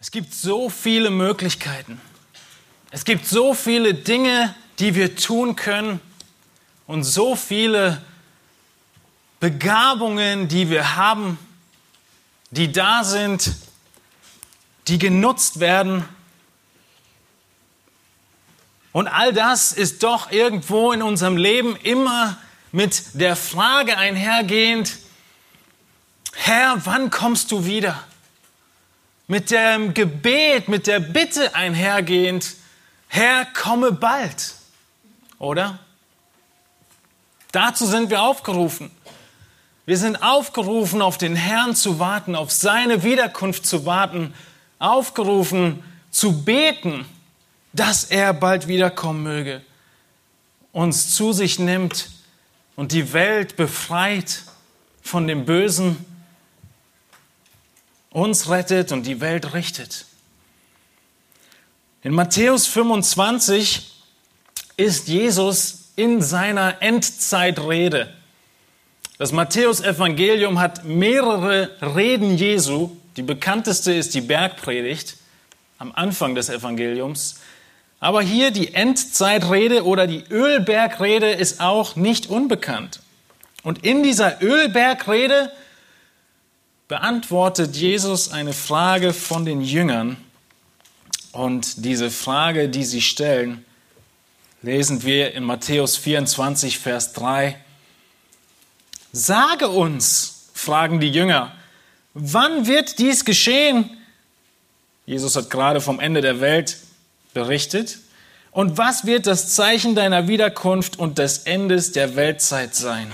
Es gibt so viele Möglichkeiten. Es gibt so viele Dinge, die wir tun können und so viele Begabungen, die wir haben, die da sind, die genutzt werden. Und all das ist doch irgendwo in unserem Leben immer mit der Frage einhergehend, Herr, wann kommst du wieder? Mit dem Gebet, mit der Bitte einhergehend, Herr, komme bald. Oder? Dazu sind wir aufgerufen. Wir sind aufgerufen, auf den Herrn zu warten, auf seine Wiederkunft zu warten, aufgerufen zu beten, dass er bald wiederkommen möge, uns zu sich nimmt und die Welt befreit von dem Bösen, uns rettet und die Welt richtet. In Matthäus 25 ist Jesus in seiner Endzeitrede. Das Matthäusevangelium hat mehrere Reden Jesu. Die bekannteste ist die Bergpredigt am Anfang des Evangeliums. Aber hier die Endzeitrede oder die Ölbergrede ist auch nicht unbekannt. Und in dieser Ölbergrede beantwortet Jesus eine Frage von den Jüngern. Und diese Frage, die sie stellen, lesen wir in Matthäus 24, Vers 3. Sage uns, fragen die Jünger, wann wird dies geschehen? Jesus hat gerade vom Ende der Welt berichtet. Und was wird das Zeichen deiner Wiederkunft und des Endes der Weltzeit sein?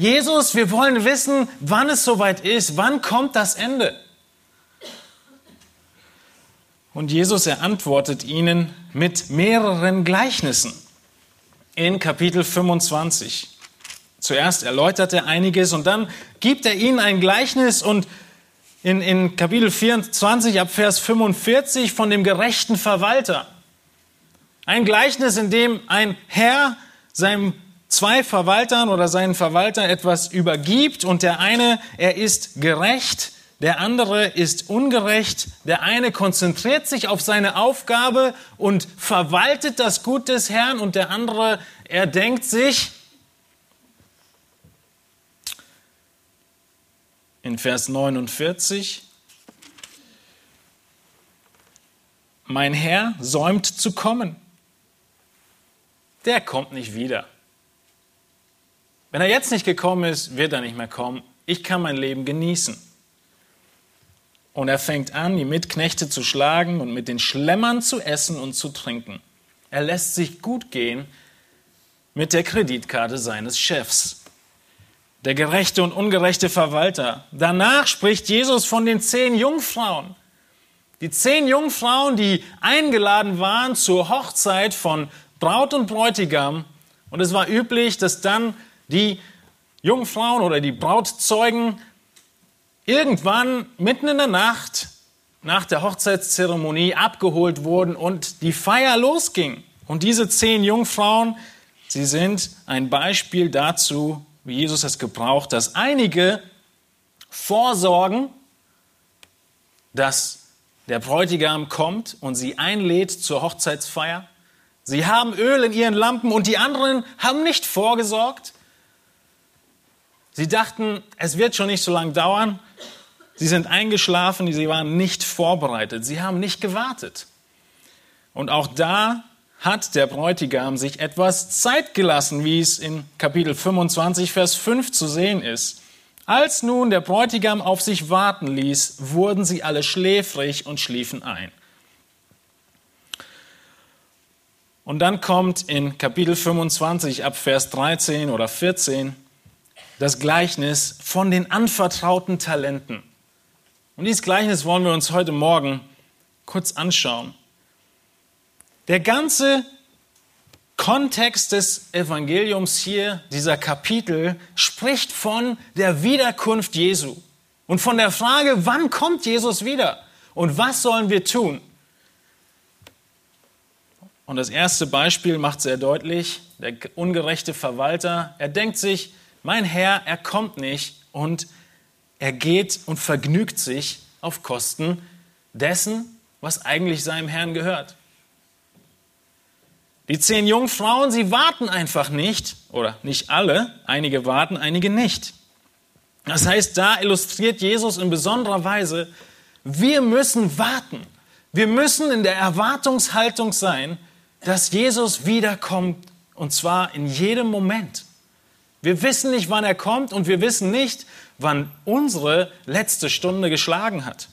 Jesus, wir wollen wissen, wann es soweit ist, wann kommt das Ende? Und Jesus, er antwortet ihnen mit mehreren Gleichnissen in Kapitel 25. Zuerst erläutert er einiges und dann gibt er ihnen ein Gleichnis und in, in Kapitel 24 ab Vers 45 von dem gerechten Verwalter. Ein Gleichnis, in dem ein Herr seinem zwei Verwaltern oder seinen Verwalter etwas übergibt und der eine, er ist gerecht, der andere ist ungerecht, der eine konzentriert sich auf seine Aufgabe und verwaltet das Gut des Herrn und der andere, er denkt sich, in Vers 49, mein Herr säumt zu kommen. Der kommt nicht wieder. Wenn er jetzt nicht gekommen ist, wird er nicht mehr kommen. Ich kann mein Leben genießen. Und er fängt an, die Mitknechte zu schlagen und mit den Schlemmern zu essen und zu trinken. Er lässt sich gut gehen mit der Kreditkarte seines Chefs. Der gerechte und ungerechte Verwalter. Danach spricht Jesus von den zehn Jungfrauen. Die zehn Jungfrauen, die eingeladen waren zur Hochzeit von Braut und Bräutigam. Und es war üblich, dass dann die Jungfrauen oder die Brautzeugen irgendwann mitten in der Nacht nach der Hochzeitszeremonie abgeholt wurden und die Feier losging. Und diese zehn Jungfrauen, sie sind ein Beispiel dazu, wie Jesus es gebraucht, dass einige vorsorgen, dass der Bräutigam kommt und sie einlädt zur Hochzeitsfeier. Sie haben Öl in ihren Lampen und die anderen haben nicht vorgesorgt. Sie dachten, es wird schon nicht so lange dauern. Sie sind eingeschlafen, sie waren nicht vorbereitet, sie haben nicht gewartet. Und auch da hat der Bräutigam sich etwas Zeit gelassen, wie es in Kapitel 25, Vers 5 zu sehen ist. Als nun der Bräutigam auf sich warten ließ, wurden sie alle schläfrig und schliefen ein. Und dann kommt in Kapitel 25 ab Vers 13 oder 14 das Gleichnis von den anvertrauten Talenten. Und dieses Gleichnis wollen wir uns heute Morgen kurz anschauen. Der ganze Kontext des Evangeliums hier, dieser Kapitel, spricht von der Wiederkunft Jesu und von der Frage, wann kommt Jesus wieder und was sollen wir tun? Und das erste Beispiel macht sehr deutlich, der ungerechte Verwalter, er denkt sich, mein Herr, er kommt nicht und er geht und vergnügt sich auf Kosten dessen, was eigentlich seinem Herrn gehört. Die zehn Jungfrauen, sie warten einfach nicht, oder nicht alle, einige warten, einige nicht. Das heißt, da illustriert Jesus in besonderer Weise, wir müssen warten. Wir müssen in der Erwartungshaltung sein, dass Jesus wiederkommt, und zwar in jedem Moment. Wir wissen nicht, wann er kommt und wir wissen nicht, wann unsere letzte Stunde geschlagen hat.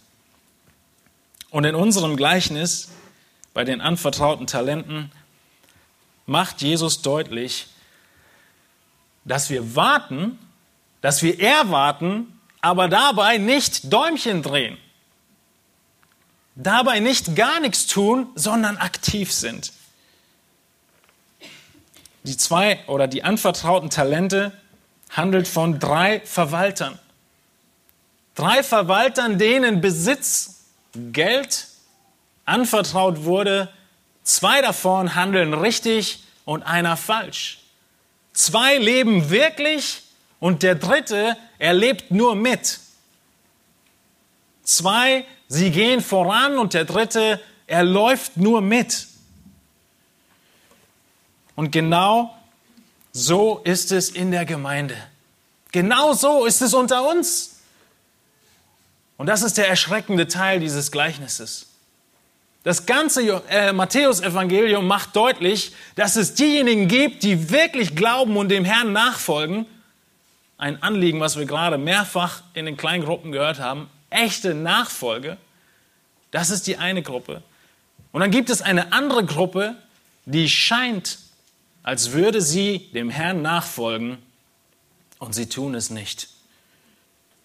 Und in unserem Gleichnis bei den anvertrauten Talenten macht Jesus deutlich, dass wir warten, dass wir erwarten, aber dabei nicht Däumchen drehen. Dabei nicht gar nichts tun, sondern aktiv sind. Die zwei oder die anvertrauten Talente handelt von drei Verwaltern. Drei Verwaltern, denen Besitz, Geld anvertraut wurde. Zwei davon handeln richtig und einer falsch. Zwei leben wirklich und der dritte, er lebt nur mit. Zwei, sie gehen voran und der dritte, er läuft nur mit. Und genau so ist es in der Gemeinde. Genau so ist es unter uns. Und das ist der erschreckende Teil dieses Gleichnisses. Das ganze äh, Matthäusevangelium macht deutlich, dass es diejenigen gibt, die wirklich glauben und dem Herrn nachfolgen. Ein Anliegen, was wir gerade mehrfach in den kleinen Gruppen gehört haben. Echte Nachfolge. Das ist die eine Gruppe. Und dann gibt es eine andere Gruppe, die scheint als würde sie dem Herrn nachfolgen und sie tun es nicht.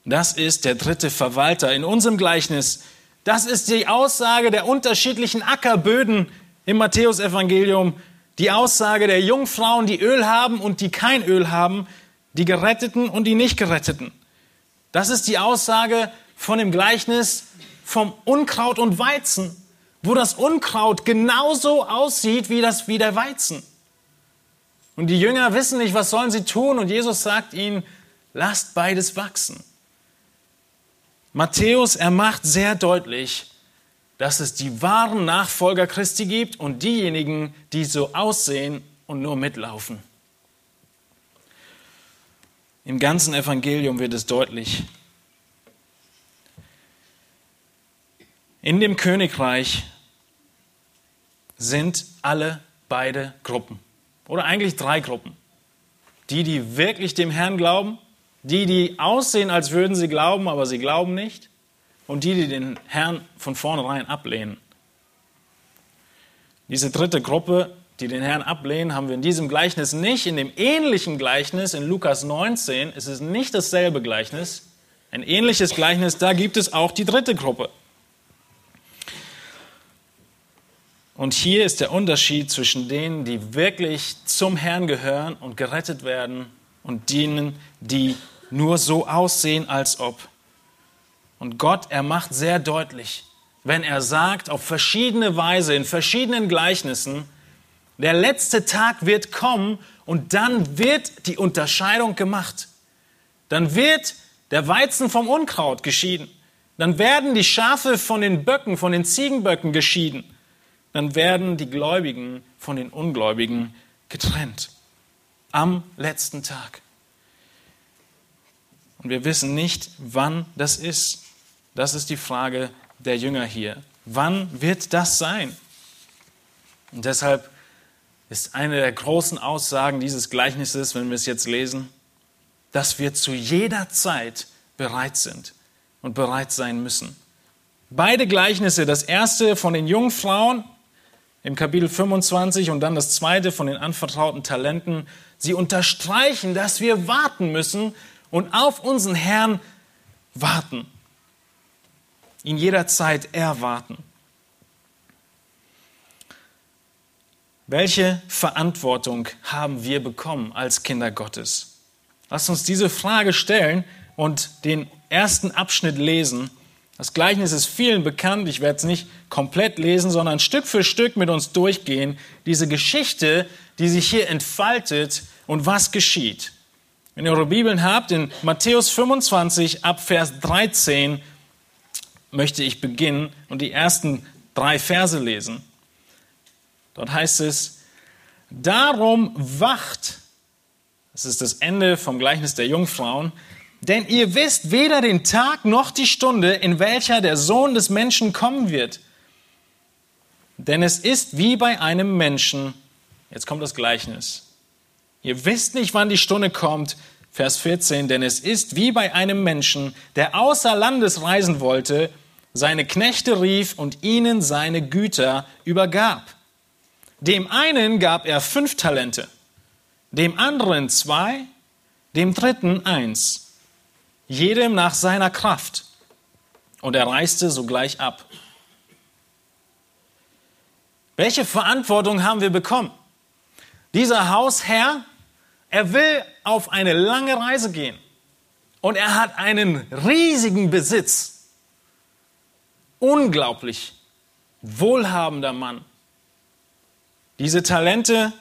Das ist der dritte Verwalter in unserem Gleichnis. Das ist die Aussage der unterschiedlichen Ackerböden im Matthäusevangelium. Die Aussage der Jungfrauen, die Öl haben und die kein Öl haben, die Geretteten und die nicht Geretteten. Das ist die Aussage von dem Gleichnis vom Unkraut und Weizen, wo das Unkraut genauso aussieht wie, das, wie der Weizen. Und die Jünger wissen nicht, was sollen sie tun. Und Jesus sagt ihnen, lasst beides wachsen. Matthäus, er macht sehr deutlich, dass es die wahren Nachfolger Christi gibt und diejenigen, die so aussehen und nur mitlaufen. Im ganzen Evangelium wird es deutlich. In dem Königreich sind alle beide Gruppen. Oder eigentlich drei Gruppen. Die, die wirklich dem Herrn glauben, die, die aussehen, als würden sie glauben, aber sie glauben nicht, und die, die den Herrn von vornherein ablehnen. Diese dritte Gruppe, die den Herrn ablehnen, haben wir in diesem Gleichnis nicht. In dem ähnlichen Gleichnis in Lukas 19 ist es nicht dasselbe Gleichnis. Ein ähnliches Gleichnis, da gibt es auch die dritte Gruppe. Und hier ist der Unterschied zwischen denen, die wirklich zum Herrn gehören und gerettet werden und denen, die nur so aussehen, als ob. Und Gott, er macht sehr deutlich, wenn er sagt, auf verschiedene Weise, in verschiedenen Gleichnissen, der letzte Tag wird kommen und dann wird die Unterscheidung gemacht. Dann wird der Weizen vom Unkraut geschieden. Dann werden die Schafe von den Böcken, von den Ziegenböcken geschieden dann werden die Gläubigen von den Ungläubigen getrennt. Am letzten Tag. Und wir wissen nicht, wann das ist. Das ist die Frage der Jünger hier. Wann wird das sein? Und deshalb ist eine der großen Aussagen dieses Gleichnisses, wenn wir es jetzt lesen, dass wir zu jeder Zeit bereit sind und bereit sein müssen. Beide Gleichnisse, das erste von den Jungfrauen im Kapitel 25 und dann das zweite von den anvertrauten Talenten. Sie unterstreichen, dass wir warten müssen und auf unseren Herrn warten. Ihn jederzeit erwarten. Welche Verantwortung haben wir bekommen als Kinder Gottes? Lasst uns diese Frage stellen und den ersten Abschnitt lesen das Gleichnis ist vielen bekannt. Ich werde es nicht komplett lesen, sondern Stück für Stück mit uns durchgehen. Diese Geschichte, die sich hier entfaltet und was geschieht. Wenn ihr eure Bibeln habt, in Matthäus 25 ab Vers 13, möchte ich beginnen und die ersten drei Verse lesen. Dort heißt es, darum wacht, das ist das Ende vom Gleichnis der Jungfrauen, denn ihr wisst weder den Tag noch die Stunde, in welcher der Sohn des Menschen kommen wird. Denn es ist wie bei einem Menschen. Jetzt kommt das Gleichnis. Ihr wisst nicht, wann die Stunde kommt. Vers 14. Denn es ist wie bei einem Menschen, der außer Landes reisen wollte, seine Knechte rief und ihnen seine Güter übergab. Dem einen gab er fünf Talente, dem anderen zwei, dem dritten eins, jedem nach seiner Kraft. Und er reiste sogleich ab. Welche Verantwortung haben wir bekommen? Dieser Hausherr, er will auf eine lange Reise gehen und er hat einen riesigen Besitz. Unglaublich wohlhabender Mann. Diese Talente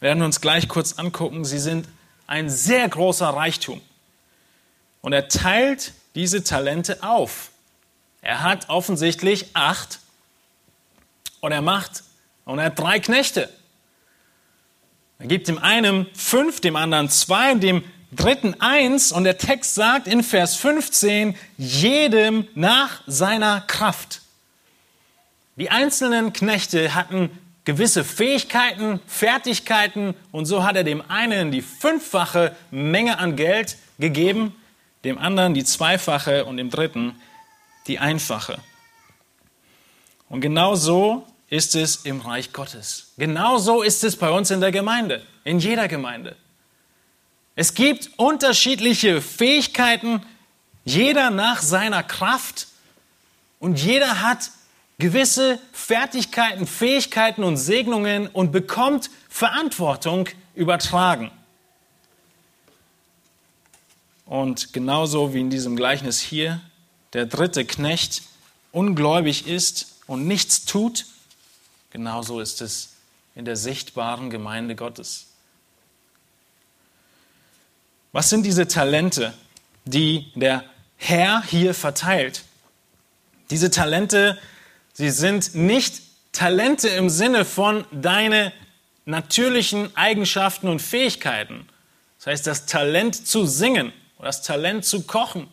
werden wir uns gleich kurz angucken. Sie sind ein sehr großer Reichtum. Und er teilt diese Talente auf. Er hat offensichtlich acht und er macht, und er hat drei Knechte. Er gibt dem einen fünf, dem anderen zwei, dem dritten eins. Und der Text sagt in Vers 15, jedem nach seiner Kraft. Die einzelnen Knechte hatten gewisse Fähigkeiten, Fertigkeiten und so hat er dem einen die fünffache Menge an Geld gegeben, dem anderen die zweifache und dem dritten die einfache. Und genau so ist es im Reich Gottes. Genau so ist es bei uns in der Gemeinde, in jeder Gemeinde. Es gibt unterschiedliche Fähigkeiten, jeder nach seiner Kraft und jeder hat gewisse Fertigkeiten, Fähigkeiten und Segnungen und bekommt Verantwortung übertragen. Und genauso wie in diesem Gleichnis hier der dritte Knecht ungläubig ist und nichts tut, genauso ist es in der sichtbaren Gemeinde Gottes. Was sind diese Talente, die der Herr hier verteilt? Diese Talente Sie sind nicht Talente im Sinne von deine natürlichen Eigenschaften und Fähigkeiten. Das heißt, das Talent zu singen oder das Talent zu kochen,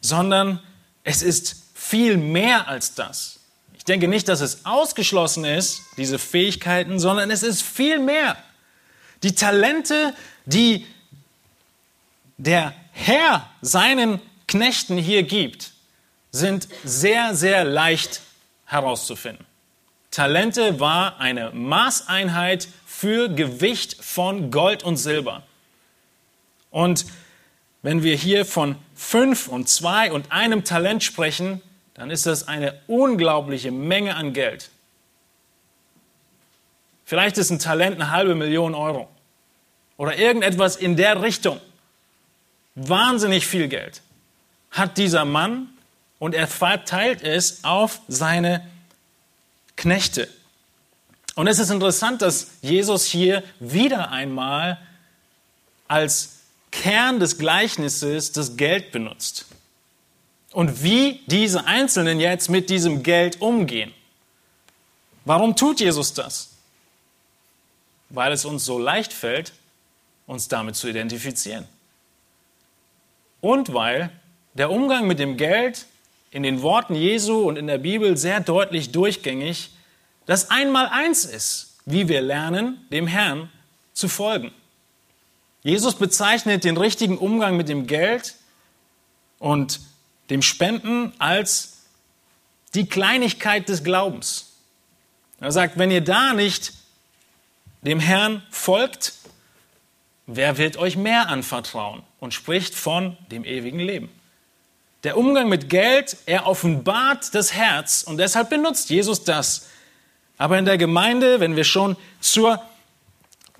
sondern es ist viel mehr als das. Ich denke nicht, dass es ausgeschlossen ist, diese Fähigkeiten, sondern es ist viel mehr. Die Talente, die der Herr seinen Knechten hier gibt, sind sehr, sehr leicht herauszufinden. Talente war eine Maßeinheit für Gewicht von Gold und Silber. Und wenn wir hier von fünf und zwei und einem Talent sprechen, dann ist das eine unglaubliche Menge an Geld. Vielleicht ist ein Talent eine halbe Million Euro oder irgendetwas in der Richtung. Wahnsinnig viel Geld hat dieser Mann und er verteilt es auf seine Knechte. Und es ist interessant, dass Jesus hier wieder einmal als Kern des Gleichnisses das Geld benutzt. Und wie diese Einzelnen jetzt mit diesem Geld umgehen. Warum tut Jesus das? Weil es uns so leicht fällt, uns damit zu identifizieren. Und weil der Umgang mit dem Geld in den Worten Jesu und in der Bibel sehr deutlich durchgängig, dass einmal eins ist, wie wir lernen, dem Herrn zu folgen. Jesus bezeichnet den richtigen Umgang mit dem Geld und dem Spenden als die Kleinigkeit des Glaubens. Er sagt, wenn ihr da nicht dem Herrn folgt, wer wird euch mehr anvertrauen? Und spricht von dem ewigen Leben. Der Umgang mit Geld, er offenbart das Herz und deshalb benutzt Jesus das. Aber in der Gemeinde, wenn wir schon zur,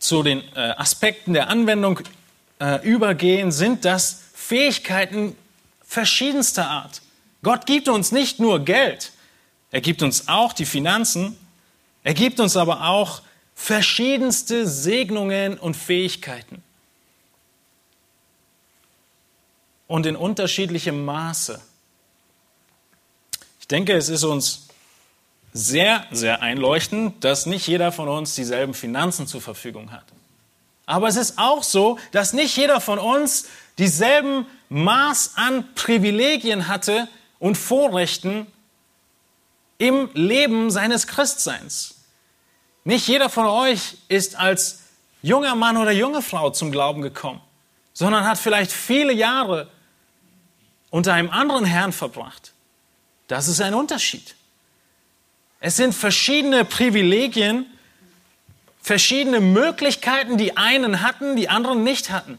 zu den äh, Aspekten der Anwendung äh, übergehen, sind das Fähigkeiten verschiedenster Art. Gott gibt uns nicht nur Geld, er gibt uns auch die Finanzen, er gibt uns aber auch verschiedenste Segnungen und Fähigkeiten. und in unterschiedlichem Maße. Ich denke, es ist uns sehr, sehr einleuchtend, dass nicht jeder von uns dieselben Finanzen zur Verfügung hat. Aber es ist auch so, dass nicht jeder von uns dieselben Maß an Privilegien hatte und Vorrechten im Leben seines Christseins. Nicht jeder von euch ist als junger Mann oder junge Frau zum Glauben gekommen, sondern hat vielleicht viele Jahre unter einem anderen Herrn verbracht. Das ist ein Unterschied. Es sind verschiedene Privilegien, verschiedene Möglichkeiten, die einen hatten, die anderen nicht hatten.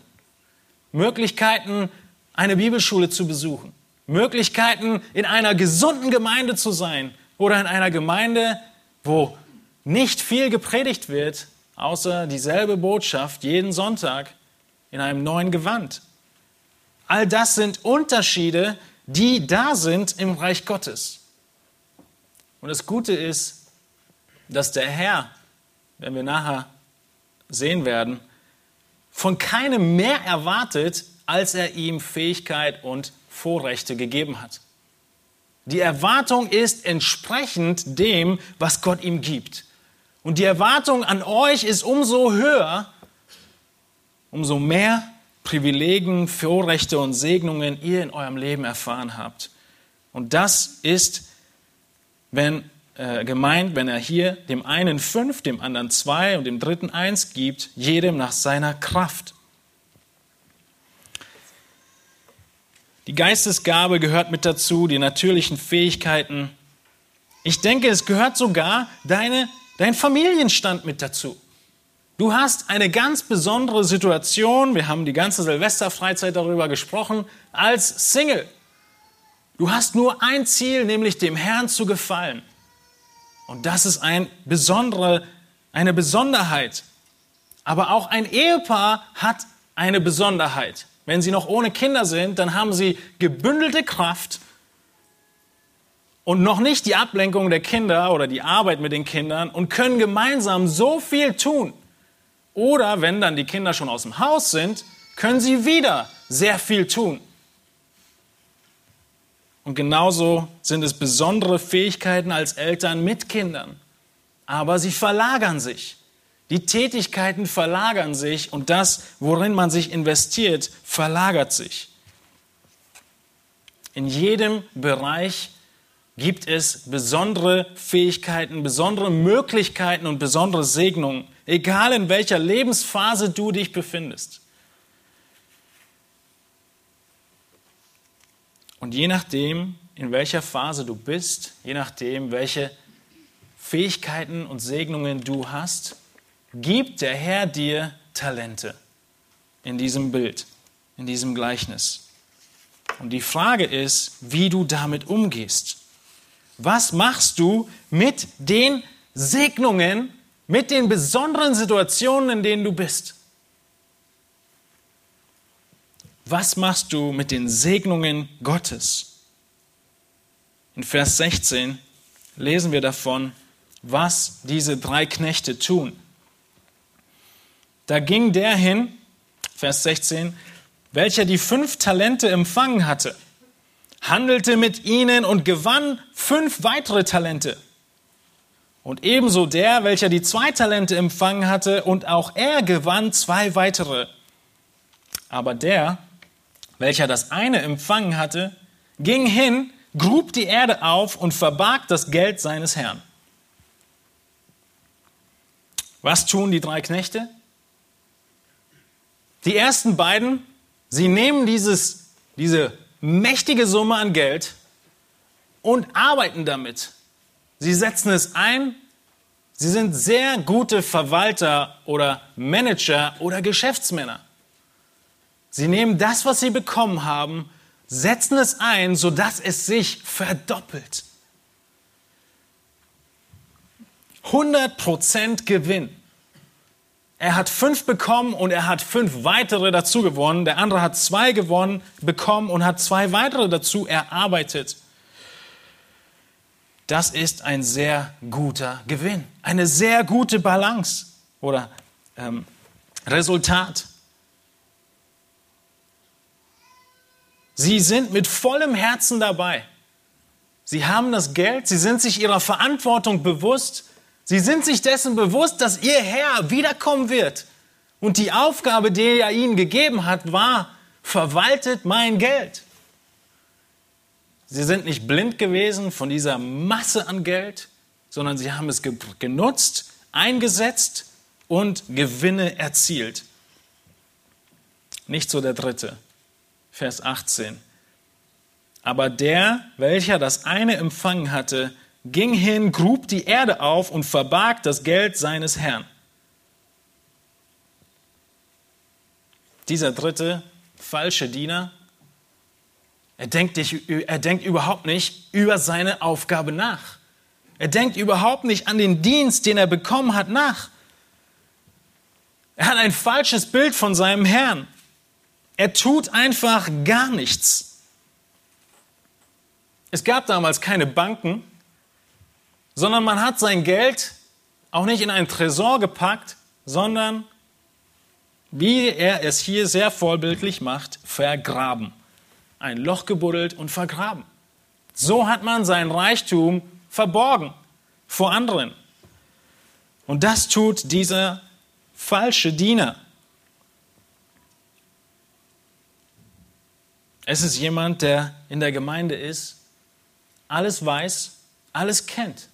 Möglichkeiten, eine Bibelschule zu besuchen. Möglichkeiten, in einer gesunden Gemeinde zu sein oder in einer Gemeinde, wo nicht viel gepredigt wird, außer dieselbe Botschaft jeden Sonntag in einem neuen Gewand. All das sind Unterschiede, die da sind im Reich Gottes. Und das Gute ist, dass der Herr, wenn wir nachher sehen werden, von keinem mehr erwartet, als er ihm Fähigkeit und Vorrechte gegeben hat. Die Erwartung ist entsprechend dem, was Gott ihm gibt. Und die Erwartung an euch ist umso höher, umso mehr Privilegien, Vorrechte und Segnungen ihr in eurem Leben erfahren habt. Und das ist wenn, äh, gemeint, wenn er hier dem einen fünf, dem anderen zwei und dem dritten eins gibt, jedem nach seiner Kraft. Die Geistesgabe gehört mit dazu, die natürlichen Fähigkeiten. Ich denke, es gehört sogar deine, dein Familienstand mit dazu. Du hast eine ganz besondere Situation, wir haben die ganze Silvesterfreizeit darüber gesprochen, als Single. Du hast nur ein Ziel, nämlich dem Herrn zu gefallen. Und das ist ein besondere, eine Besonderheit. Aber auch ein Ehepaar hat eine Besonderheit. Wenn sie noch ohne Kinder sind, dann haben sie gebündelte Kraft und noch nicht die Ablenkung der Kinder oder die Arbeit mit den Kindern und können gemeinsam so viel tun. Oder wenn dann die Kinder schon aus dem Haus sind, können sie wieder sehr viel tun. Und genauso sind es besondere Fähigkeiten als Eltern mit Kindern. Aber sie verlagern sich. Die Tätigkeiten verlagern sich und das, worin man sich investiert, verlagert sich. In jedem Bereich gibt es besondere Fähigkeiten, besondere Möglichkeiten und besondere Segnungen, egal in welcher Lebensphase du dich befindest. Und je nachdem, in welcher Phase du bist, je nachdem, welche Fähigkeiten und Segnungen du hast, gibt der Herr dir Talente in diesem Bild, in diesem Gleichnis. Und die Frage ist, wie du damit umgehst. Was machst du mit den Segnungen, mit den besonderen Situationen, in denen du bist? Was machst du mit den Segnungen Gottes? In Vers 16 lesen wir davon, was diese drei Knechte tun. Da ging der hin, Vers 16, welcher die fünf Talente empfangen hatte, handelte mit ihnen und gewann fünf weitere Talente. Und ebenso der, welcher die zwei Talente empfangen hatte, und auch er gewann zwei weitere. Aber der, welcher das eine empfangen hatte, ging hin, grub die Erde auf und verbarg das Geld seines Herrn. Was tun die drei Knechte? Die ersten beiden, sie nehmen dieses, diese mächtige Summe an Geld und arbeiten damit. Sie setzen es ein. Sie sind sehr gute Verwalter oder Manager oder Geschäftsmänner. Sie nehmen das, was sie bekommen haben, setzen es ein, sodass es sich verdoppelt. 100% Gewinn. Er hat fünf bekommen und er hat fünf weitere dazu gewonnen. Der andere hat zwei gewonnen, bekommen und hat zwei weitere dazu erarbeitet. Das ist ein sehr guter Gewinn, eine sehr gute Balance oder ähm, Resultat. Sie sind mit vollem Herzen dabei. Sie haben das Geld, sie sind sich ihrer Verantwortung bewusst, sie sind sich dessen bewusst, dass ihr Herr wiederkommen wird. Und die Aufgabe, die er ihnen gegeben hat, war, verwaltet mein Geld. Sie sind nicht blind gewesen von dieser Masse an Geld, sondern sie haben es genutzt, eingesetzt und Gewinne erzielt. Nicht so der dritte. Vers 18. Aber der, welcher das eine empfangen hatte, ging hin, grub die Erde auf und verbarg das Geld seines Herrn. Dieser dritte falsche Diener, er denkt, er denkt überhaupt nicht über seine Aufgabe nach. Er denkt überhaupt nicht an den Dienst, den er bekommen hat, nach. Er hat ein falsches Bild von seinem Herrn. Er tut einfach gar nichts. Es gab damals keine Banken, sondern man hat sein Geld auch nicht in einen Tresor gepackt, sondern, wie er es hier sehr vorbildlich macht, vergraben. Ein Loch gebuddelt und vergraben. So hat man sein Reichtum verborgen vor anderen. Und das tut dieser falsche Diener. Es ist jemand, der in der Gemeinde ist, alles weiß, alles kennt,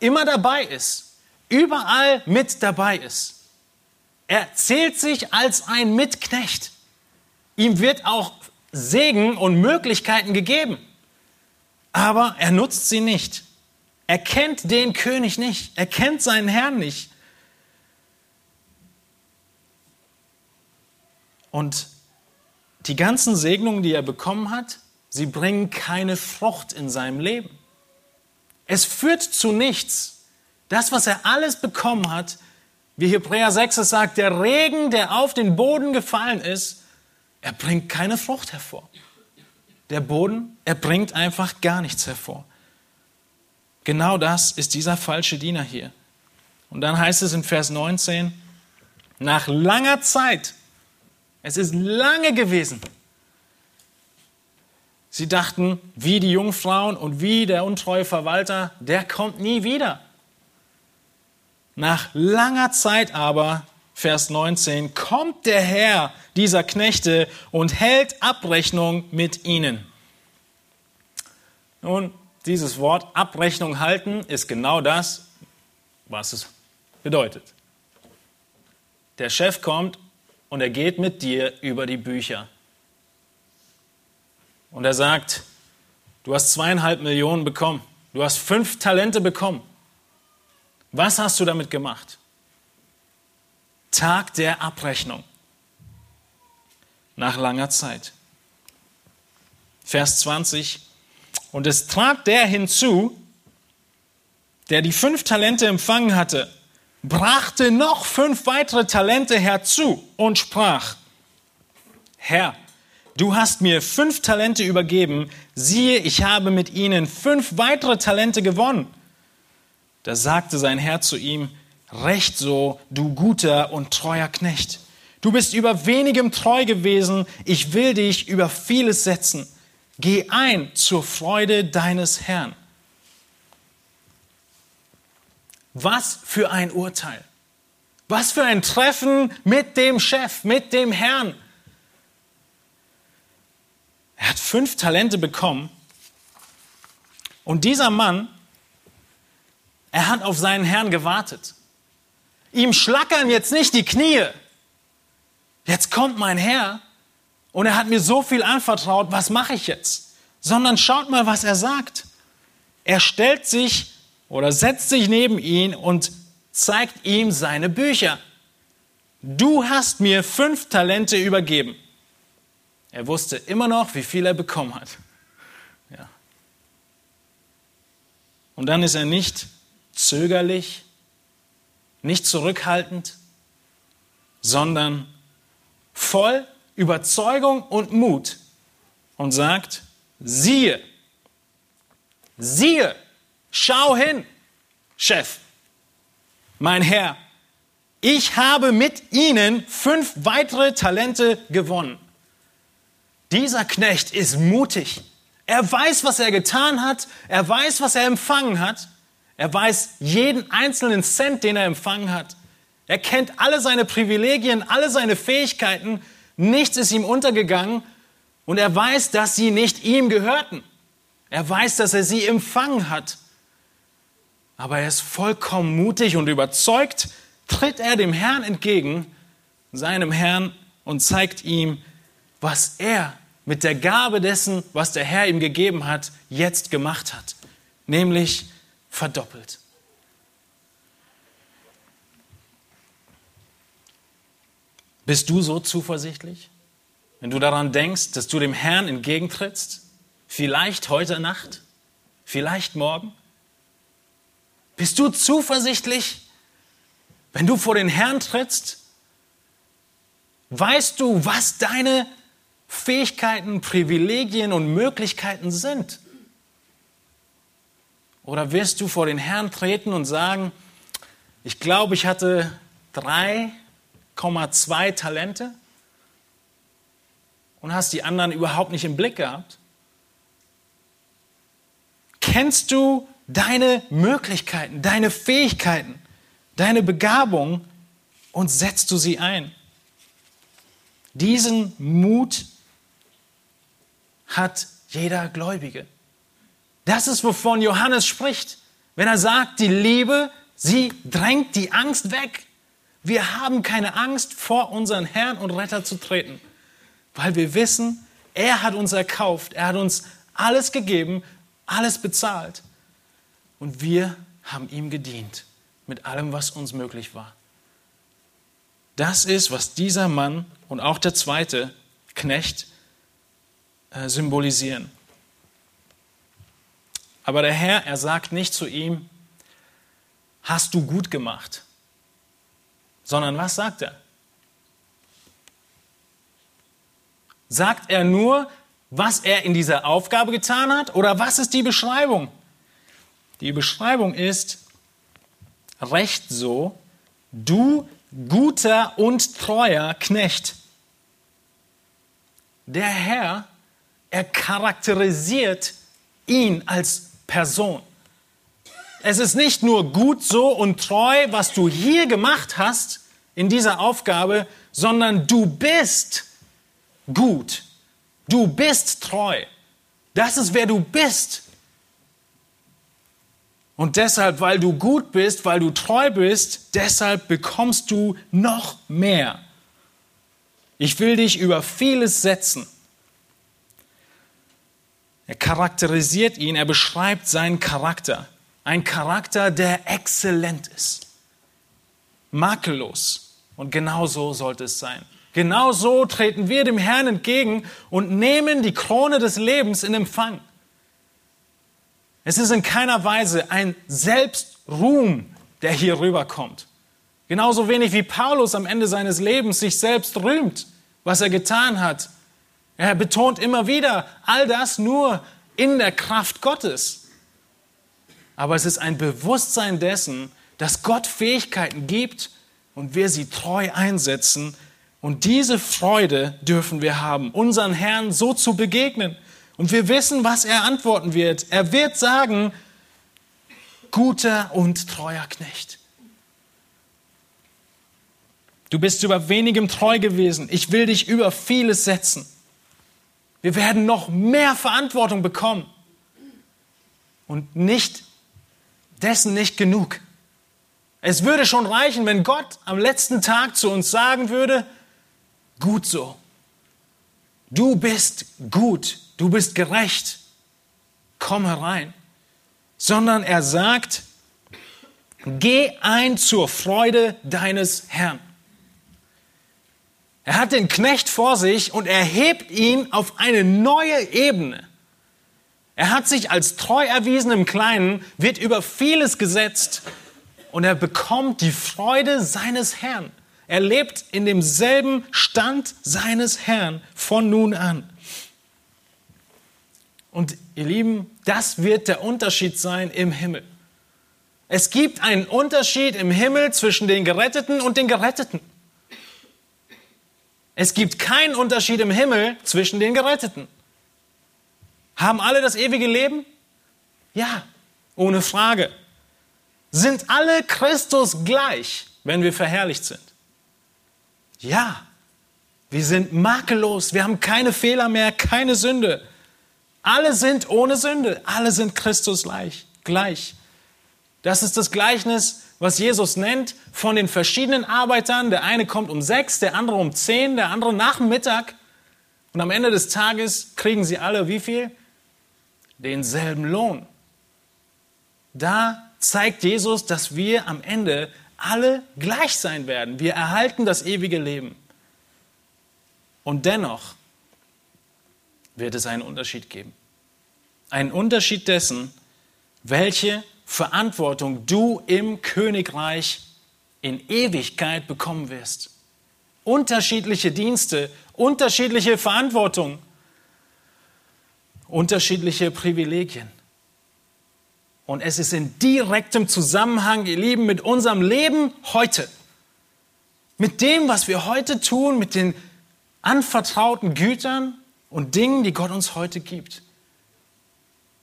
immer dabei ist, überall mit dabei ist. Er zählt sich als ein Mitknecht. Ihm wird auch Segen und Möglichkeiten gegeben, aber er nutzt sie nicht. Er kennt den König nicht, er kennt seinen Herrn nicht. Und die ganzen Segnungen, die er bekommen hat, sie bringen keine Frucht in seinem Leben. Es führt zu nichts. Das, was er alles bekommen hat, wie Hebräer 6 es sagt, der Regen, der auf den Boden gefallen ist, er bringt keine Frucht hervor. Der Boden, er bringt einfach gar nichts hervor. Genau das ist dieser falsche Diener hier. Und dann heißt es in Vers 19, nach langer Zeit es ist lange gewesen. Sie dachten, wie die Jungfrauen und wie der untreue Verwalter, der kommt nie wieder. Nach langer Zeit aber, Vers 19, kommt der Herr dieser Knechte und hält Abrechnung mit ihnen. Nun, dieses Wort Abrechnung halten ist genau das, was es bedeutet. Der Chef kommt und er geht mit dir über die Bücher. Und er sagt, du hast zweieinhalb Millionen bekommen, du hast fünf Talente bekommen. Was hast du damit gemacht? Tag der Abrechnung. Nach langer Zeit. Vers 20. Und es trat der hinzu, der die fünf Talente empfangen hatte brachte noch fünf weitere Talente herzu und sprach, Herr, du hast mir fünf Talente übergeben, siehe, ich habe mit ihnen fünf weitere Talente gewonnen. Da sagte sein Herr zu ihm, Recht so, du guter und treuer Knecht. Du bist über wenigem treu gewesen, ich will dich über vieles setzen. Geh ein zur Freude deines Herrn. Was für ein Urteil. Was für ein Treffen mit dem Chef, mit dem Herrn. Er hat fünf Talente bekommen. Und dieser Mann, er hat auf seinen Herrn gewartet. Ihm schlackern jetzt nicht die Knie. Jetzt kommt mein Herr und er hat mir so viel anvertraut, was mache ich jetzt? Sondern schaut mal, was er sagt. Er stellt sich oder setzt sich neben ihn und zeigt ihm seine Bücher. Du hast mir fünf Talente übergeben. Er wusste immer noch, wie viel er bekommen hat. Ja. Und dann ist er nicht zögerlich, nicht zurückhaltend, sondern voll Überzeugung und Mut und sagt, siehe, siehe, Schau hin, Chef, mein Herr, ich habe mit Ihnen fünf weitere Talente gewonnen. dieser Knecht ist mutig. Er weiß, was er getan hat. Er weiß, was er empfangen hat. Er weiß jeden einzelnen Cent, den er empfangen hat. Er kennt alle seine Privilegien, alle seine Fähigkeiten. Nichts ist ihm untergegangen. Und er weiß, dass sie nicht ihm gehörten. Er weiß, dass er sie empfangen hat. Aber er ist vollkommen mutig und überzeugt, tritt er dem Herrn entgegen, seinem Herrn, und zeigt ihm, was er mit der Gabe dessen, was der Herr ihm gegeben hat, jetzt gemacht hat, nämlich verdoppelt. Bist du so zuversichtlich, wenn du daran denkst, dass du dem Herrn entgegentrittst? Vielleicht heute Nacht, vielleicht morgen? Bist du zuversichtlich, wenn du vor den Herrn trittst? Weißt du, was deine Fähigkeiten, Privilegien und Möglichkeiten sind? Oder wirst du vor den Herrn treten und sagen, ich glaube, ich hatte 3,2 Talente und hast die anderen überhaupt nicht im Blick gehabt? Kennst du deine Möglichkeiten, deine Fähigkeiten, deine Begabung und setzt du sie ein? Diesen Mut hat jeder Gläubige. Das ist, wovon Johannes spricht, wenn er sagt, die Liebe, sie drängt die Angst weg. Wir haben keine Angst, vor unseren Herrn und Retter zu treten, weil wir wissen, er hat uns erkauft, er hat uns alles gegeben, alles bezahlt. Und wir haben ihm gedient mit allem, was uns möglich war. Das ist, was dieser Mann und auch der zweite Knecht äh, symbolisieren. Aber der Herr, er sagt nicht zu ihm, hast du gut gemacht, sondern was sagt er? Sagt er nur, was er in dieser Aufgabe getan hat oder was ist die Beschreibung? Die Beschreibung ist recht so, du guter und treuer Knecht. Der Herr, er charakterisiert ihn als Person. Es ist nicht nur gut so und treu, was du hier gemacht hast in dieser Aufgabe, sondern du bist gut. Du bist treu. Das ist wer du bist. Und deshalb, weil du gut bist, weil du treu bist, deshalb bekommst du noch mehr. Ich will dich über vieles setzen. Er charakterisiert ihn, er beschreibt seinen Charakter. Ein Charakter, der exzellent ist. Makellos. Und genau so sollte es sein. Genau so treten wir dem Herrn entgegen und nehmen die Krone des Lebens in Empfang. Es ist in keiner Weise ein Selbstruhm, der hier rüberkommt. Genauso wenig wie Paulus am Ende seines Lebens sich selbst rühmt, was er getan hat. Er betont immer wieder all das nur in der Kraft Gottes. Aber es ist ein Bewusstsein dessen, dass Gott Fähigkeiten gibt und wir sie treu einsetzen. Und diese Freude dürfen wir haben, unseren Herrn so zu begegnen. Und wir wissen, was er antworten wird. Er wird sagen, guter und treuer Knecht. Du bist über wenigem treu gewesen. Ich will dich über vieles setzen. Wir werden noch mehr Verantwortung bekommen. Und nicht dessen nicht genug. Es würde schon reichen, wenn Gott am letzten Tag zu uns sagen würde, gut so. Du bist gut, du bist gerecht, komm herein. Sondern er sagt, geh ein zur Freude deines Herrn. Er hat den Knecht vor sich und er hebt ihn auf eine neue Ebene. Er hat sich als treu erwiesen im Kleinen, wird über vieles gesetzt und er bekommt die Freude seines Herrn. Er lebt in demselben Stand seines Herrn von nun an. Und ihr Lieben, das wird der Unterschied sein im Himmel. Es gibt einen Unterschied im Himmel zwischen den Geretteten und den Geretteten. Es gibt keinen Unterschied im Himmel zwischen den Geretteten. Haben alle das ewige Leben? Ja, ohne Frage. Sind alle Christus gleich, wenn wir verherrlicht sind? Ja, wir sind makellos, wir haben keine Fehler mehr, keine Sünde. Alle sind ohne Sünde, alle sind Christus gleich. Das ist das Gleichnis, was Jesus nennt, von den verschiedenen Arbeitern. Der eine kommt um sechs, der andere um zehn, der andere nach dem Mittag. Und am Ende des Tages kriegen sie alle wie viel? Denselben Lohn. Da zeigt Jesus, dass wir am Ende alle gleich sein werden. Wir erhalten das ewige Leben. Und dennoch wird es einen Unterschied geben. Einen Unterschied dessen, welche Verantwortung du im Königreich in Ewigkeit bekommen wirst. Unterschiedliche Dienste, unterschiedliche Verantwortung, unterschiedliche Privilegien. Und es ist in direktem Zusammenhang, ihr Lieben, mit unserem Leben heute. Mit dem, was wir heute tun, mit den anvertrauten Gütern und Dingen, die Gott uns heute gibt.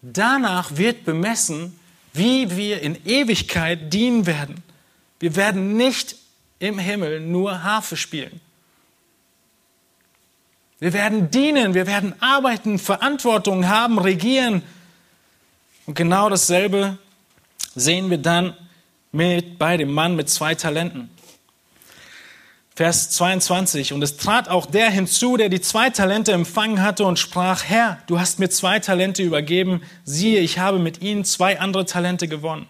Danach wird bemessen, wie wir in Ewigkeit dienen werden. Wir werden nicht im Himmel nur Harfe spielen. Wir werden dienen, wir werden arbeiten, Verantwortung haben, regieren, und genau dasselbe sehen wir dann mit, bei dem Mann mit zwei Talenten. Vers 22. Und es trat auch der hinzu, der die zwei Talente empfangen hatte und sprach, Herr, du hast mir zwei Talente übergeben. Siehe, ich habe mit ihnen zwei andere Talente gewonnen.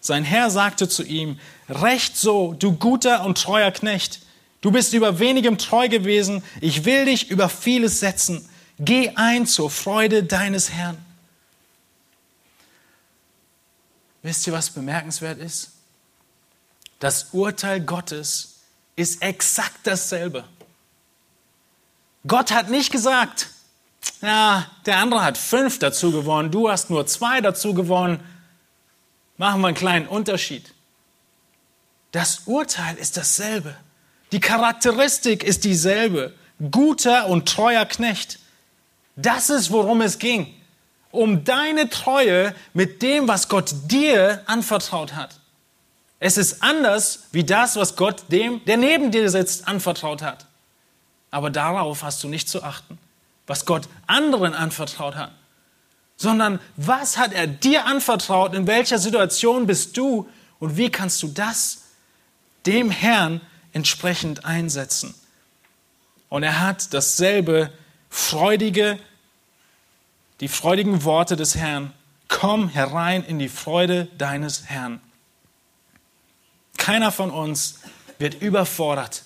Sein Herr sagte zu ihm, Recht so, du guter und treuer Knecht. Du bist über wenigem treu gewesen. Ich will dich über vieles setzen. Geh ein zur Freude deines Herrn. Wisst ihr, was bemerkenswert ist? Das Urteil Gottes ist exakt dasselbe. Gott hat nicht gesagt, ja, der andere hat fünf dazu gewonnen, du hast nur zwei dazu gewonnen. Machen wir einen kleinen Unterschied. Das Urteil ist dasselbe. Die Charakteristik ist dieselbe. Guter und treuer Knecht. Das ist, worum es ging um deine Treue mit dem, was Gott dir anvertraut hat. Es ist anders wie das, was Gott dem, der neben dir sitzt, anvertraut hat. Aber darauf hast du nicht zu achten, was Gott anderen anvertraut hat, sondern was hat er dir anvertraut, in welcher Situation bist du und wie kannst du das dem Herrn entsprechend einsetzen. Und er hat dasselbe freudige die freudigen Worte des Herrn. Komm herein in die Freude deines Herrn. Keiner von uns wird überfordert.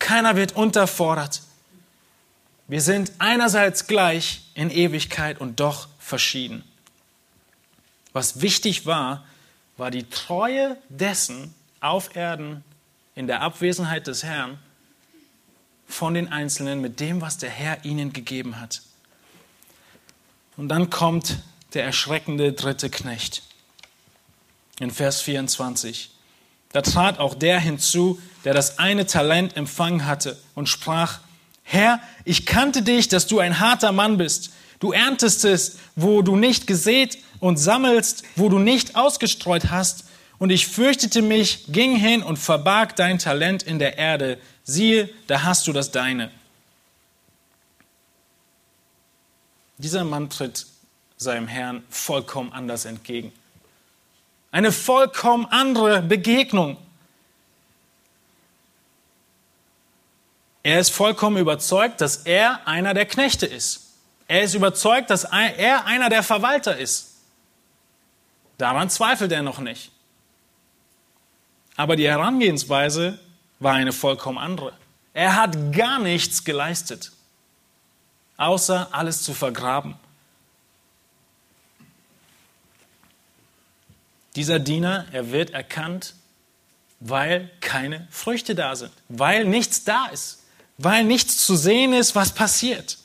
Keiner wird unterfordert. Wir sind einerseits gleich in Ewigkeit und doch verschieden. Was wichtig war, war die Treue dessen auf Erden in der Abwesenheit des Herrn von den Einzelnen mit dem, was der Herr ihnen gegeben hat. Und dann kommt der erschreckende dritte Knecht. In Vers 24. Da trat auch der hinzu, der das eine Talent empfangen hatte und sprach, Herr, ich kannte dich, dass du ein harter Mann bist. Du erntest wo du nicht gesät und sammelst, wo du nicht ausgestreut hast. Und ich fürchtete mich, ging hin und verbarg dein Talent in der Erde. Siehe, da hast du das deine. Dieser Mann tritt seinem Herrn vollkommen anders entgegen. Eine vollkommen andere Begegnung. Er ist vollkommen überzeugt, dass er einer der Knechte ist. Er ist überzeugt, dass er einer der Verwalter ist. Daran zweifelt er noch nicht. Aber die Herangehensweise war eine vollkommen andere. Er hat gar nichts geleistet außer alles zu vergraben. Dieser Diener, er wird erkannt, weil keine Früchte da sind, weil nichts da ist, weil nichts zu sehen ist, was passiert.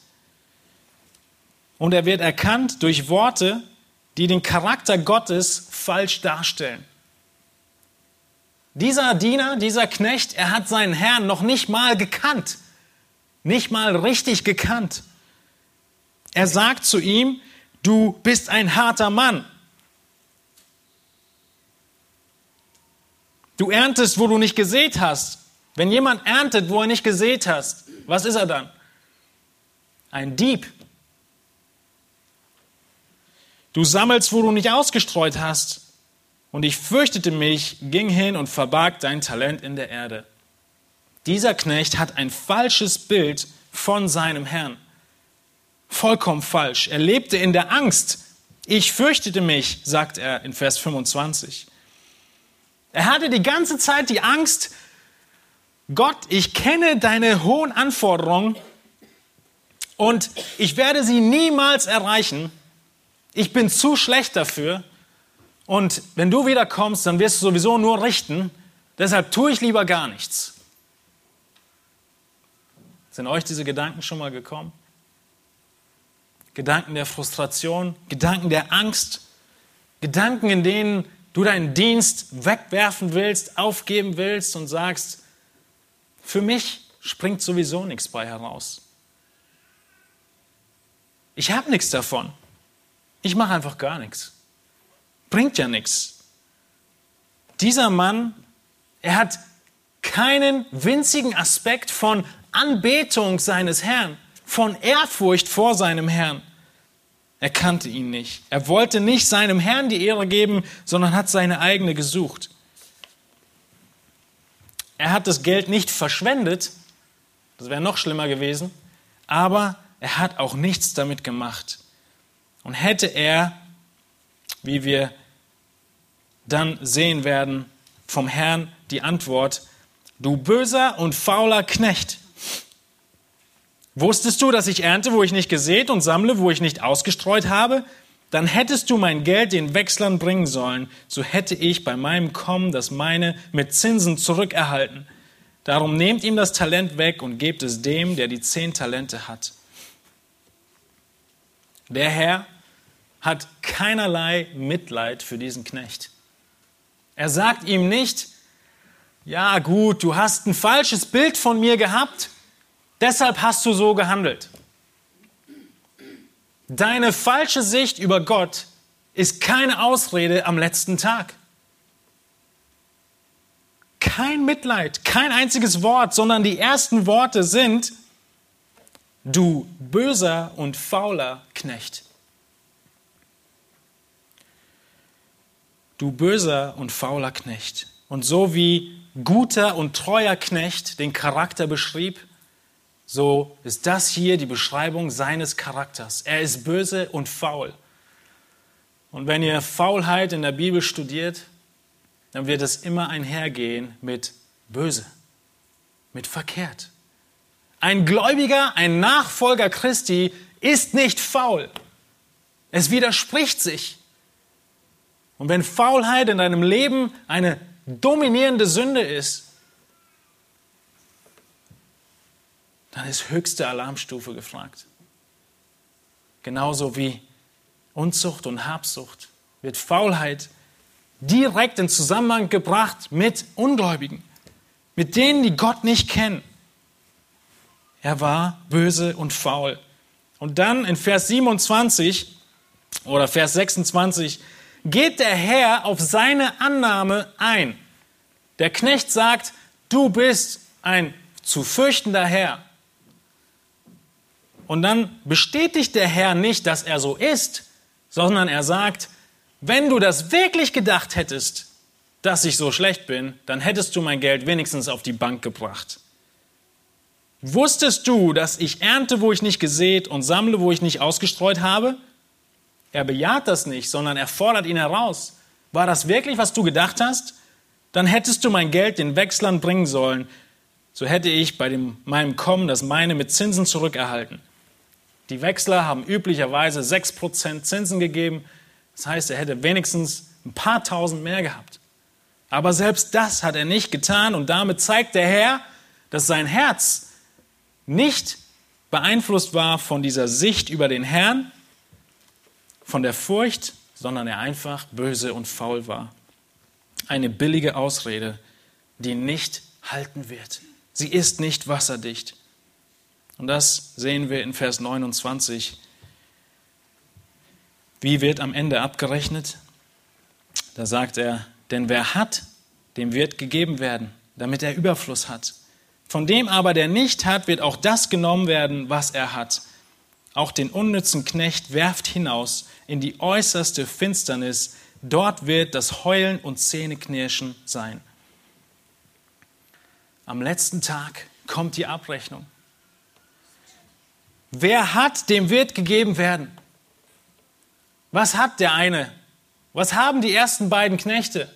Und er wird erkannt durch Worte, die den Charakter Gottes falsch darstellen. Dieser Diener, dieser Knecht, er hat seinen Herrn noch nicht mal gekannt. nicht mal richtig gekannt. Er sagt zu ihm, du bist ein harter Mann. Du erntest, wo du nicht gesät hast. Wenn jemand erntet, wo er nicht gesät hast, was ist er dann? Ein Dieb. Du sammelst, wo du nicht ausgestreut hast. Und ich fürchtete mich, ging hin und verbarg dein Talent in der Erde. Dieser Knecht hat ein falsches Bild von seinem Herrn. Vollkommen falsch. Er lebte in der Angst. Ich fürchtete mich, sagt er in Vers 25. Er hatte die ganze Zeit die Angst, Gott, ich kenne deine hohen Anforderungen und ich werde sie niemals erreichen. Ich bin zu schlecht dafür. Und wenn du wieder kommst, dann wirst du sowieso nur richten. Deshalb tue ich lieber gar nichts. Sind euch diese Gedanken schon mal gekommen? Gedanken der Frustration, Gedanken der Angst, Gedanken, in denen du deinen Dienst wegwerfen willst, aufgeben willst und sagst, für mich springt sowieso nichts bei heraus. Ich habe nichts davon. Ich mache einfach gar nichts. Bringt ja nichts. Dieser Mann, er hat keinen winzigen Aspekt von Anbetung seines Herrn, von Ehrfurcht vor seinem Herrn. Er kannte ihn nicht. Er wollte nicht seinem Herrn die Ehre geben, sondern hat seine eigene gesucht. Er hat das Geld nicht verschwendet, das wäre noch schlimmer gewesen, aber er hat auch nichts damit gemacht. Und hätte er, wie wir dann sehen werden, vom Herrn die Antwort, du böser und fauler Knecht, wusstest du, dass ich ernte, wo ich nicht gesät und sammle, wo ich nicht ausgestreut habe? Dann hättest du mein Geld den Wechslern bringen sollen, so hätte ich bei meinem Kommen das meine mit Zinsen zurückerhalten. Darum nehmt ihm das Talent weg und gebt es dem, der die zehn Talente hat. Der Herr hat keinerlei Mitleid für diesen Knecht. Er sagt ihm nicht, ja gut, du hast ein falsches Bild von mir gehabt, deshalb hast du so gehandelt. Deine falsche Sicht über Gott ist keine Ausrede am letzten Tag. Kein Mitleid, kein einziges Wort, sondern die ersten Worte sind, du böser und fauler Knecht. du böser und fauler Knecht. Und so wie guter und treuer Knecht den Charakter beschrieb, so ist das hier die Beschreibung seines Charakters. Er ist böse und faul. Und wenn ihr Faulheit in der Bibel studiert, dann wird es immer einhergehen mit böse, mit verkehrt. Ein Gläubiger, ein Nachfolger Christi ist nicht faul. Es widerspricht sich. Und wenn Faulheit in deinem Leben eine dominierende Sünde ist, dann ist höchste Alarmstufe gefragt. Genauso wie Unzucht und Habsucht wird Faulheit direkt in Zusammenhang gebracht mit Ungläubigen, mit denen, die Gott nicht kennen. Er war böse und faul. Und dann in Vers 27 oder Vers 26 geht der Herr auf seine Annahme ein. Der Knecht sagt, du bist ein zu fürchtender Herr. Und dann bestätigt der Herr nicht, dass er so ist, sondern er sagt, wenn du das wirklich gedacht hättest, dass ich so schlecht bin, dann hättest du mein Geld wenigstens auf die Bank gebracht. Wusstest du, dass ich ernte, wo ich nicht gesät und sammle, wo ich nicht ausgestreut habe? Er bejaht das nicht, sondern er fordert ihn heraus. War das wirklich, was du gedacht hast? Dann hättest du mein Geld den Wechslern bringen sollen. So hätte ich bei dem, meinem Kommen das meine mit Zinsen zurückerhalten. Die Wechsler haben üblicherweise 6% Zinsen gegeben. Das heißt, er hätte wenigstens ein paar tausend mehr gehabt. Aber selbst das hat er nicht getan und damit zeigt der Herr, dass sein Herz nicht beeinflusst war von dieser Sicht über den Herrn, von der Furcht, sondern er einfach böse und faul war. Eine billige Ausrede, die nicht halten wird. Sie ist nicht wasserdicht. Und das sehen wir in Vers 29. Wie wird am Ende abgerechnet? Da sagt er, denn wer hat, dem wird gegeben werden, damit er Überfluss hat. Von dem aber, der nicht hat, wird auch das genommen werden, was er hat. Auch den unnützen Knecht werft hinaus in die äußerste Finsternis, dort wird das Heulen und Zähneknirschen sein. Am letzten Tag kommt die Abrechnung. Wer hat, dem wird gegeben werden. Was hat der eine? Was haben die ersten beiden Knechte?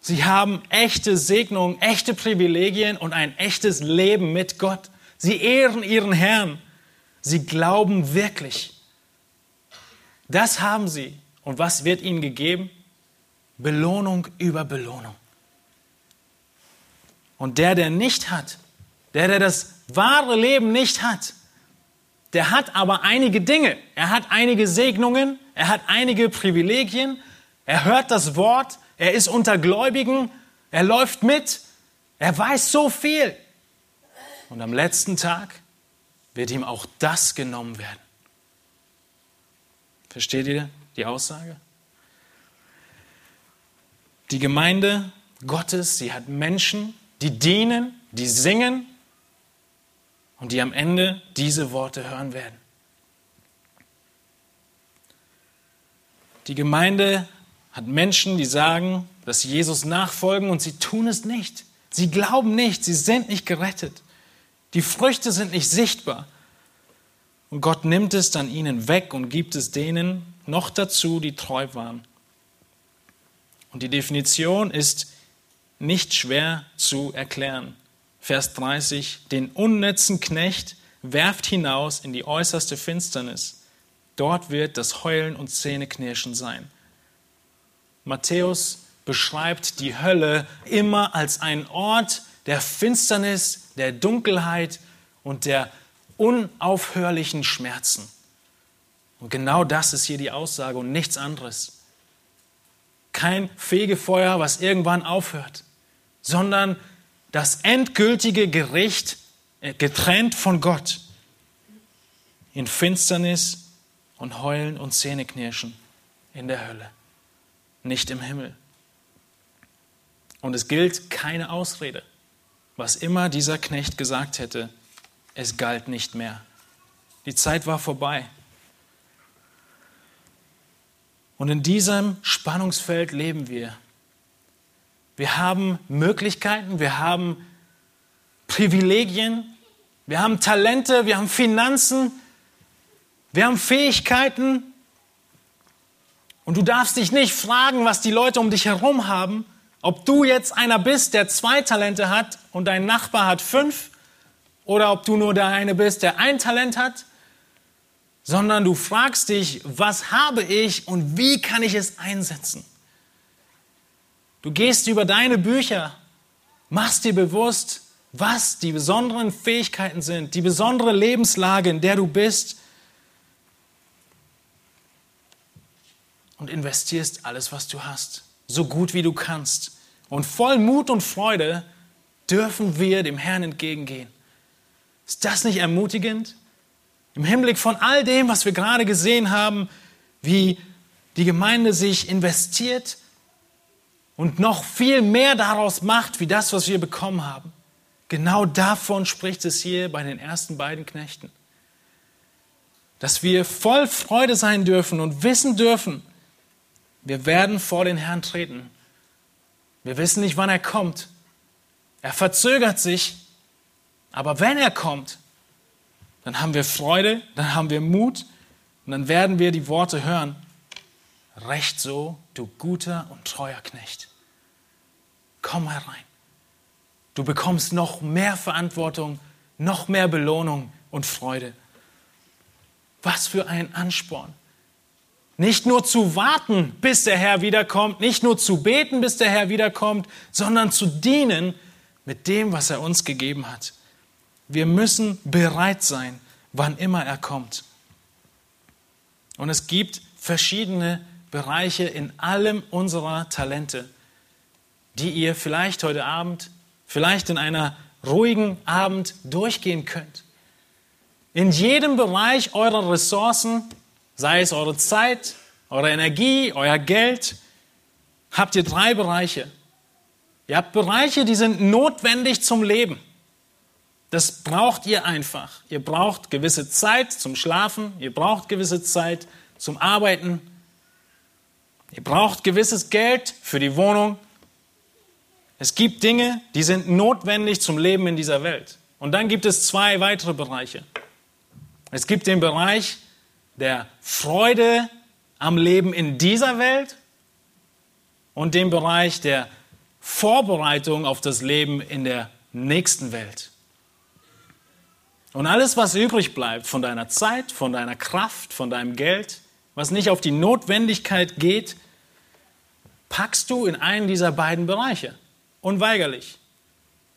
Sie haben echte Segnungen, echte Privilegien und ein echtes Leben mit Gott. Sie ehren ihren Herrn. Sie glauben wirklich. Das haben sie. Und was wird ihnen gegeben? Belohnung über Belohnung. Und der, der nicht hat, der, der das wahre Leben nicht hat, der hat aber einige Dinge. Er hat einige Segnungen, er hat einige Privilegien, er hört das Wort, er ist unter Gläubigen, er läuft mit, er weiß so viel. Und am letzten Tag wird ihm auch das genommen werden. Versteht ihr die Aussage? Die Gemeinde Gottes, sie hat Menschen, die dienen, die singen und die am Ende diese Worte hören werden. Die Gemeinde hat Menschen, die sagen, dass sie Jesus nachfolgen und sie tun es nicht. Sie glauben nicht, sie sind nicht gerettet. Die Früchte sind nicht sichtbar. Und Gott nimmt es dann ihnen weg und gibt es denen noch dazu, die treu waren. Und die Definition ist nicht schwer zu erklären. Vers 30, den unnetzen Knecht werft hinaus in die äußerste Finsternis. Dort wird das Heulen und Zähneknirschen sein. Matthäus beschreibt die Hölle immer als einen Ort der Finsternis, der Dunkelheit und der unaufhörlichen Schmerzen. Und genau das ist hier die Aussage und nichts anderes. Kein Fegefeuer, was irgendwann aufhört, sondern das endgültige Gericht äh, getrennt von Gott in Finsternis und Heulen und Zähneknirschen in der Hölle nicht im Himmel. Und es gilt keine Ausrede. Was immer dieser Knecht gesagt hätte, es galt nicht mehr. Die Zeit war vorbei. Und in diesem Spannungsfeld leben wir. Wir haben Möglichkeiten, wir haben Privilegien, wir haben Talente, wir haben Finanzen, wir haben Fähigkeiten, und du darfst dich nicht fragen, was die Leute um dich herum haben, ob du jetzt einer bist, der zwei Talente hat und dein Nachbar hat fünf, oder ob du nur der eine bist, der ein Talent hat, sondern du fragst dich, was habe ich und wie kann ich es einsetzen? Du gehst über deine Bücher, machst dir bewusst, was die besonderen Fähigkeiten sind, die besondere Lebenslage, in der du bist und investierst alles, was du hast, so gut wie du kannst. Und voll Mut und Freude dürfen wir dem Herrn entgegengehen. Ist das nicht ermutigend? Im Hinblick von all dem, was wir gerade gesehen haben, wie die Gemeinde sich investiert und noch viel mehr daraus macht, wie das, was wir bekommen haben. Genau davon spricht es hier bei den ersten beiden Knechten. Dass wir voll Freude sein dürfen und wissen dürfen, wir werden vor den Herrn treten. Wir wissen nicht, wann er kommt. Er verzögert sich. Aber wenn er kommt, dann haben wir Freude, dann haben wir Mut und dann werden wir die Worte hören. Recht so, du guter und treuer Knecht. Komm herein. Du bekommst noch mehr Verantwortung, noch mehr Belohnung und Freude. Was für ein Ansporn. Nicht nur zu warten, bis der Herr wiederkommt, nicht nur zu beten, bis der Herr wiederkommt, sondern zu dienen mit dem, was er uns gegeben hat. Wir müssen bereit sein, wann immer er kommt. Und es gibt verschiedene Bereiche in allem unserer Talente, die ihr vielleicht heute Abend, vielleicht in einer ruhigen Abend durchgehen könnt. In jedem Bereich eurer Ressourcen, sei es eure Zeit, eure Energie, euer Geld, habt ihr drei Bereiche. Ihr habt Bereiche, die sind notwendig zum Leben. Das braucht ihr einfach. Ihr braucht gewisse Zeit zum Schlafen, ihr braucht gewisse Zeit zum Arbeiten, ihr braucht gewisses Geld für die Wohnung. Es gibt Dinge, die sind notwendig zum Leben in dieser Welt. Und dann gibt es zwei weitere Bereiche. Es gibt den Bereich der Freude am Leben in dieser Welt und den Bereich der Vorbereitung auf das Leben in der nächsten Welt. Und alles, was übrig bleibt von deiner Zeit, von deiner Kraft, von deinem Geld, was nicht auf die Notwendigkeit geht, packst du in einen dieser beiden Bereiche. Unweigerlich.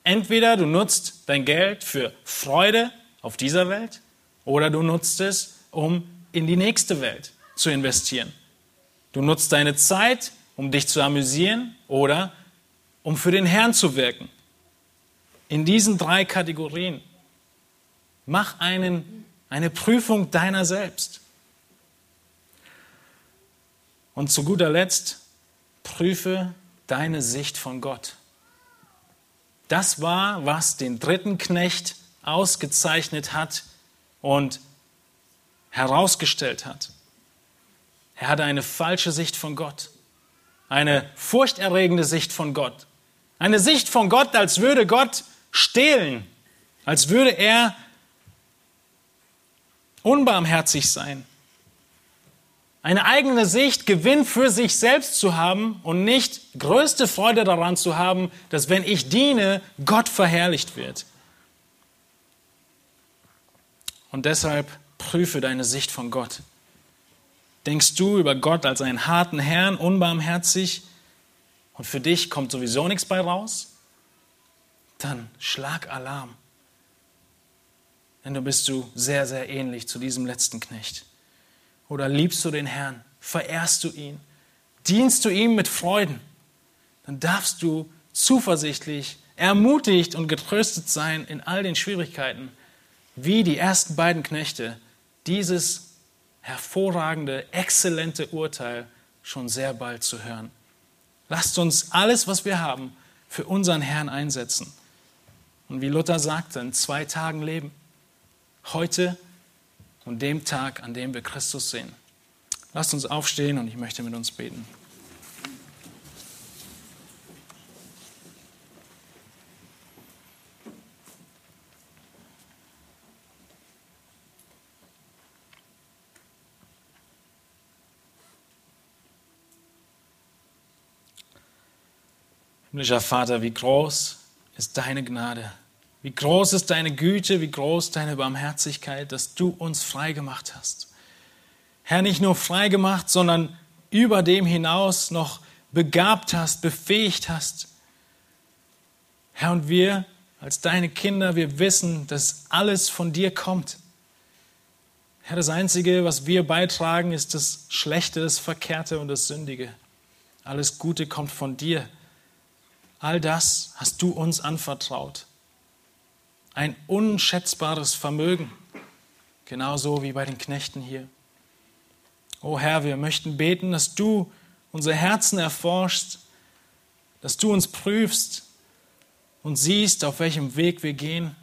Entweder du nutzt dein Geld für Freude auf dieser Welt oder du nutzt es, um in die nächste Welt zu investieren. Du nutzt deine Zeit, um dich zu amüsieren oder um für den Herrn zu wirken. In diesen drei Kategorien mach einen, eine Prüfung deiner selbst. Und zu guter Letzt, prüfe deine Sicht von Gott. Das war, was den dritten Knecht ausgezeichnet hat und herausgestellt hat. Er hatte eine falsche Sicht von Gott, eine furchterregende Sicht von Gott. Eine Sicht von Gott, als würde Gott stehlen, als würde er unbarmherzig sein. Eine eigene Sicht, Gewinn für sich selbst zu haben und nicht größte Freude daran zu haben, dass wenn ich diene, Gott verherrlicht wird. Und deshalb prüfe deine Sicht von Gott. Denkst du über Gott als einen harten Herrn, unbarmherzig, und für dich kommt sowieso nichts bei raus, dann schlag Alarm. Denn du bist du sehr, sehr ähnlich zu diesem letzten Knecht. Oder liebst du den Herrn, verehrst du ihn, dienst du ihm mit Freuden, dann darfst du zuversichtlich, ermutigt und getröstet sein in all den Schwierigkeiten, wie die ersten beiden Knechte dieses hervorragende, exzellente Urteil schon sehr bald zu hören. Lasst uns alles, was wir haben, für unseren Herrn einsetzen. Und wie Luther sagte, in zwei Tagen leben. Heute und dem Tag, an dem wir Christus sehen. Lasst uns aufstehen und ich möchte mit uns beten. Himmlischer Vater, wie groß ist deine Gnade, wie groß ist deine Güte, wie groß deine Barmherzigkeit, dass du uns frei gemacht hast. Herr, nicht nur frei gemacht, sondern über dem hinaus noch begabt hast, befähigt hast. Herr, und wir als deine Kinder, wir wissen, dass alles von dir kommt. Herr, das Einzige, was wir beitragen, ist das Schlechte, das Verkehrte und das Sündige. Alles Gute kommt von dir. All das hast du uns anvertraut. Ein unschätzbares Vermögen, genauso wie bei den Knechten hier. O Herr, wir möchten beten, dass du unsere Herzen erforschst, dass du uns prüfst und siehst, auf welchem Weg wir gehen,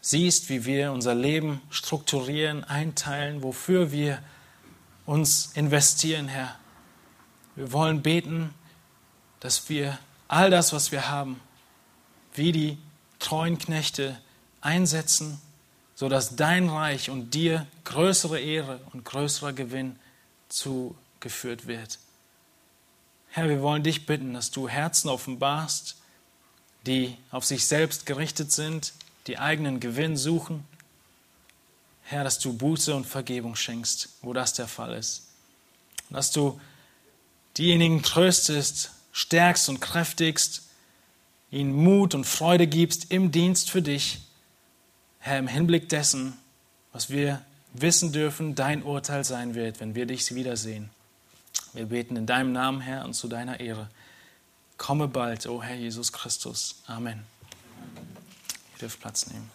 siehst, wie wir unser Leben strukturieren, einteilen, wofür wir uns investieren, Herr. Wir wollen beten, dass wir all das, was wir haben, wie die treuen Knechte einsetzen, sodass dein Reich und dir größere Ehre und größerer Gewinn zugeführt wird. Herr, wir wollen dich bitten, dass du Herzen offenbarst, die auf sich selbst gerichtet sind, die eigenen Gewinn suchen. Herr, dass du Buße und Vergebung schenkst, wo das der Fall ist. Dass du diejenigen tröstest, stärkst und kräftigst, ihnen Mut und Freude gibst im Dienst für dich, Herr, im Hinblick dessen, was wir wissen dürfen, dein Urteil sein wird, wenn wir dich wiedersehen. Wir beten in deinem Namen, Herr, und zu deiner Ehre. Komme bald, o oh Herr Jesus Christus. Amen. Ihr dürft Platz nehmen.